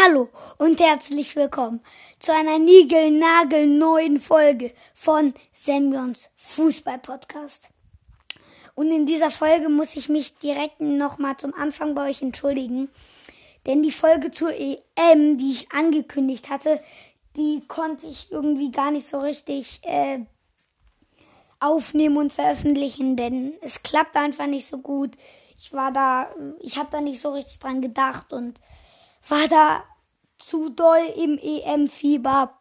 Hallo und herzlich willkommen zu einer niegelnagelneuen Folge von Semyons Fußball-Podcast. Und in dieser Folge muss ich mich direkt nochmal zum Anfang bei euch entschuldigen, denn die Folge zur EM, die ich angekündigt hatte, die konnte ich irgendwie gar nicht so richtig äh, aufnehmen und veröffentlichen, denn es klappt einfach nicht so gut. Ich war da, ich habe da nicht so richtig dran gedacht und war da zu doll im EM-Fieber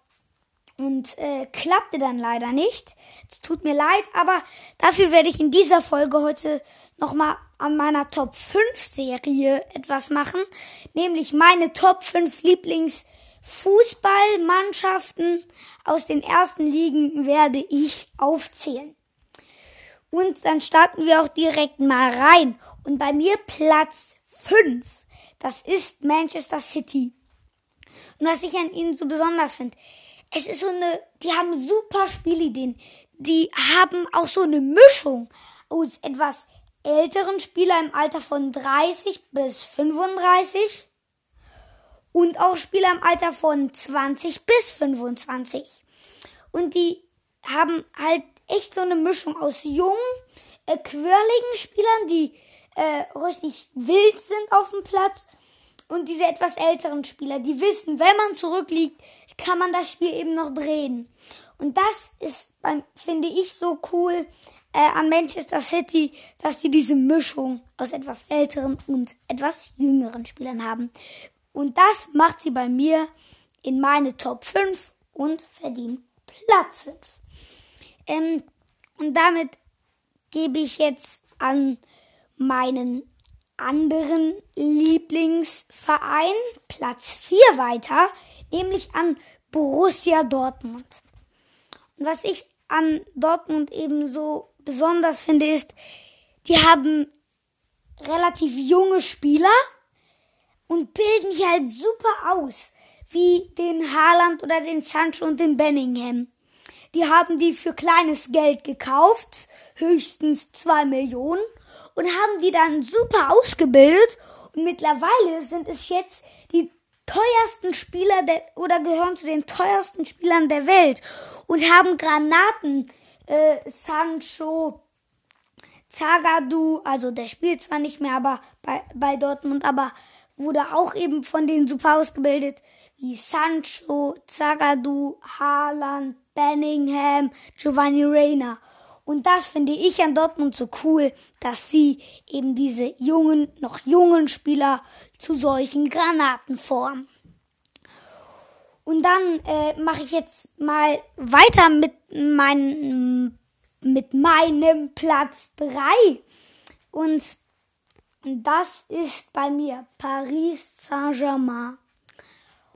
und äh, klappte dann leider nicht. Es tut mir leid, aber dafür werde ich in dieser Folge heute nochmal an meiner Top 5 Serie etwas machen, nämlich meine Top 5 Lieblings Fußballmannschaften aus den ersten Ligen werde ich aufzählen. Und dann starten wir auch direkt mal rein. Und bei mir Platz 5, das ist Manchester City. Und was ich an ihnen so besonders finde, es ist so eine, die haben super Spielideen. Die haben auch so eine Mischung aus etwas älteren Spielern im Alter von 30 bis 35 und auch Spieler im Alter von 20 bis 25. Und die haben halt echt so eine Mischung aus jungen, äh, quirligen Spielern, die äh, richtig wild sind auf dem Platz und diese etwas älteren Spieler, die wissen, wenn man zurückliegt, kann man das Spiel eben noch drehen. Und das ist, beim, finde ich, so cool äh, an Manchester City, dass die diese Mischung aus etwas älteren und etwas jüngeren Spielern haben. Und das macht sie bei mir in meine Top 5 und verdient Platz 5. Ähm, und damit gebe ich jetzt an meinen anderen Lieblingsverein Platz 4 weiter, nämlich an Borussia Dortmund. Und was ich an Dortmund eben so besonders finde, ist, die haben relativ junge Spieler und bilden die halt super aus, wie den Haaland oder den Sancho und den Benningham. Die haben die für kleines Geld gekauft, höchstens zwei Millionen, und haben die dann super ausgebildet. Und mittlerweile sind es jetzt die teuersten Spieler der, oder gehören zu den teuersten Spielern der Welt und haben Granaten, äh, Sancho, Zagadou, also der spielt zwar nicht mehr, aber bei, bei Dortmund, aber wurde auch eben von denen super ausgebildet, wie Sancho, Zagadou, Haaland, Benningham, Giovanni Reina. Und das finde ich an Dortmund so cool, dass sie eben diese jungen, noch jungen Spieler zu solchen Granaten formen. Und dann äh, mache ich jetzt mal weiter mit meinem, mit meinem Platz drei Und das ist bei mir Paris Saint-Germain.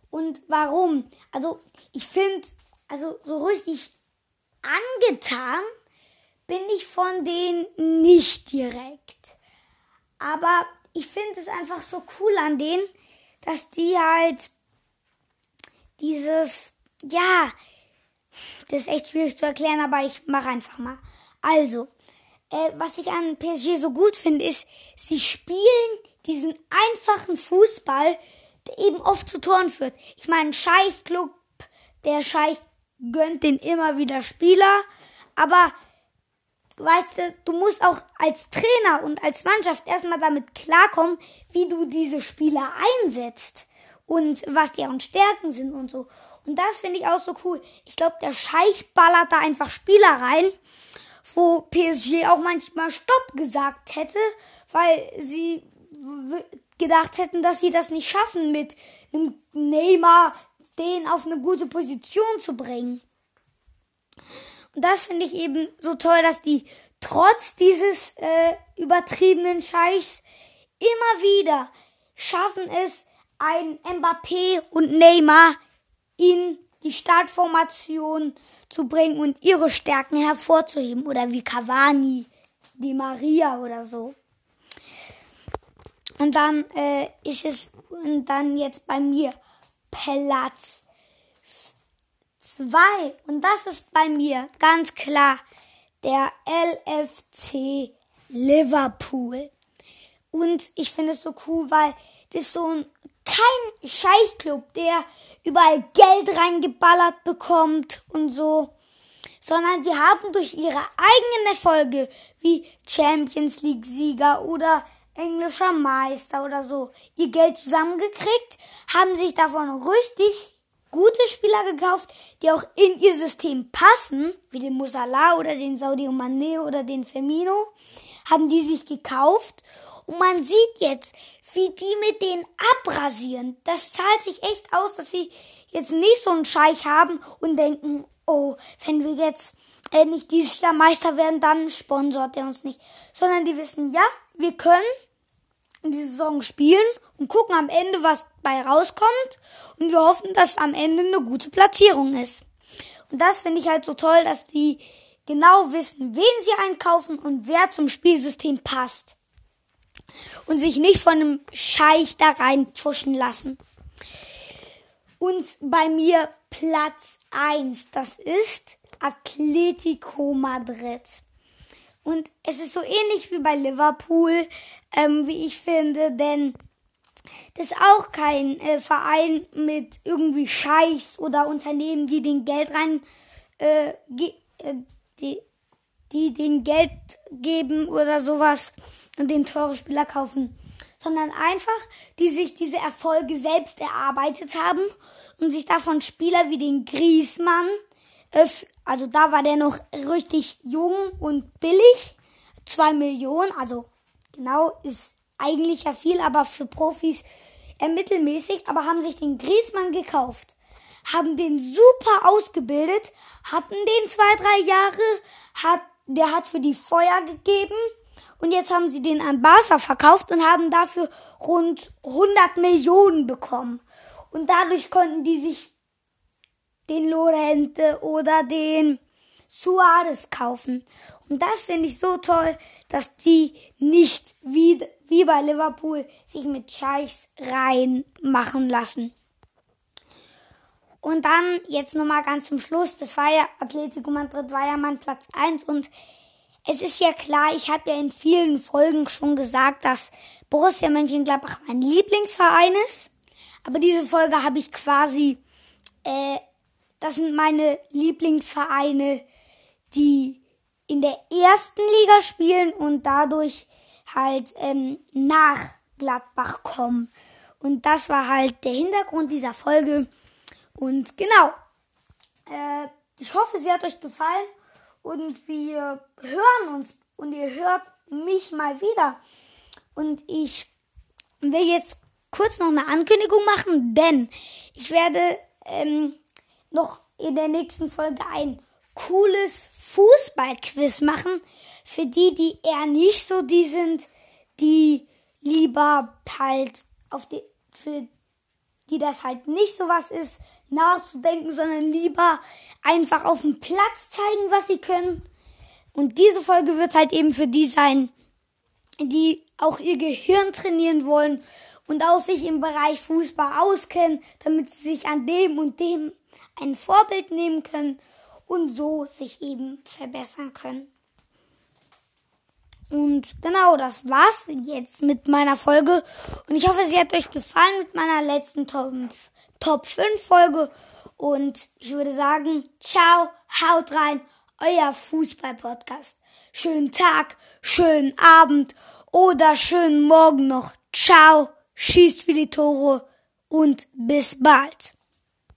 Und warum? Also, ich finde, also so richtig angetan bin ich von denen nicht direkt. Aber ich finde es einfach so cool an denen, dass die halt dieses, ja, das ist echt schwierig zu erklären, aber ich mache einfach mal. Also, äh, was ich an PSG so gut finde, ist, sie spielen diesen einfachen Fußball, der eben oft zu Toren führt. Ich meine, Scheich-Club, der Scheich gönnt den immer wieder Spieler, aber weißt du, du musst auch als Trainer und als Mannschaft erstmal damit klarkommen, wie du diese Spieler einsetzt und was deren Stärken sind und so. Und das finde ich auch so cool. Ich glaube, der Scheich ballert da einfach Spieler rein, wo PSG auch manchmal Stopp gesagt hätte, weil sie gedacht hätten, dass sie das nicht schaffen, mit einem Neymar den auf eine gute Position zu bringen. Und das finde ich eben so toll, dass die trotz dieses äh, übertriebenen Scheichs immer wieder schaffen es, ein Mbappé und Neymar in die Startformation zu bringen und ihre Stärken hervorzuheben. Oder wie Cavani, Di Maria oder so. Und dann äh, ist es und dann jetzt bei mir Platz zwei. Und das ist bei mir ganz klar der LFC Liverpool. Und ich finde es so cool, weil das so ein kein Scheichclub, der überall Geld reingeballert bekommt und so, sondern die haben durch ihre eigenen Erfolge wie Champions League Sieger oder englischer Meister oder so ihr Geld zusammengekriegt, haben sich davon richtig gute Spieler gekauft, die auch in ihr System passen, wie den Musala oder den Saudi Mane oder den Firmino, haben die sich gekauft und man sieht jetzt, wie die mit denen abrasieren. Das zahlt sich echt aus, dass sie jetzt nicht so einen Scheich haben und denken, oh, wenn wir jetzt äh, nicht dieses Jahr Meister werden, dann sponsort er uns nicht. Sondern die wissen, ja, wir können die Saison spielen und gucken am Ende, was bei rauskommt. Und wir hoffen, dass am Ende eine gute Platzierung ist. Und das finde ich halt so toll, dass die genau wissen, wen sie einkaufen und wer zum Spielsystem passt. Und sich nicht von einem Scheich da reinpfuschen lassen. Und bei mir Platz eins, das ist Atletico Madrid. Und es ist so ähnlich wie bei Liverpool, ähm, wie ich finde, denn das ist auch kein äh, Verein mit irgendwie Scheichs oder Unternehmen, die den Geld rein, äh, äh, die, die den Geld geben oder sowas und den teure Spieler kaufen, sondern einfach, die sich diese Erfolge selbst erarbeitet haben und sich davon Spieler wie den Griesmann also da war der noch richtig jung und billig. Zwei Millionen, also genau, ist eigentlich ja viel, aber für Profis eher mittelmäßig, aber haben sich den Griesmann gekauft, haben den super ausgebildet, hatten den zwei, drei Jahre, hat, der hat für die Feuer gegeben und jetzt haben sie den an Barca verkauft und haben dafür rund 100 Millionen bekommen. Und dadurch konnten die sich den Lorente oder den Suarez kaufen. Und das finde ich so toll, dass die nicht wie, wie bei Liverpool sich mit Scheichs reinmachen lassen. Und dann jetzt nochmal ganz zum Schluss, das war ja Atletico Madrid war ja mein Platz eins und es ist ja klar, ich habe ja in vielen Folgen schon gesagt, dass Borussia Mönchengladbach mein Lieblingsverein ist. Aber diese Folge habe ich quasi äh, das sind meine Lieblingsvereine, die in der ersten Liga spielen und dadurch halt ähm, nach Gladbach kommen. Und das war halt der Hintergrund dieser Folge. Und genau, äh, ich hoffe, sie hat euch gefallen und wir hören uns und ihr hört mich mal wieder. Und ich will jetzt kurz noch eine Ankündigung machen, denn ich werde ähm, noch in der nächsten Folge ein cooles Fußballquiz machen. Für die, die eher nicht so die sind, die lieber halt auf die, für die das halt nicht so was ist, nachzudenken, sondern lieber einfach auf dem Platz zeigen, was sie können. Und diese Folge wird halt eben für die sein, die auch ihr Gehirn trainieren wollen und auch sich im Bereich Fußball auskennen, damit sie sich an dem und dem ein Vorbild nehmen können und so sich eben verbessern können. Und genau, das war's jetzt mit meiner Folge. Und ich hoffe, sie hat euch gefallen mit meiner letzten Top, Top 5 Folge. Und ich würde sagen, ciao, haut rein, euer Fußball-Podcast. Schönen Tag, schönen Abend oder schönen Morgen noch. Ciao, schießt die Tore und bis bald.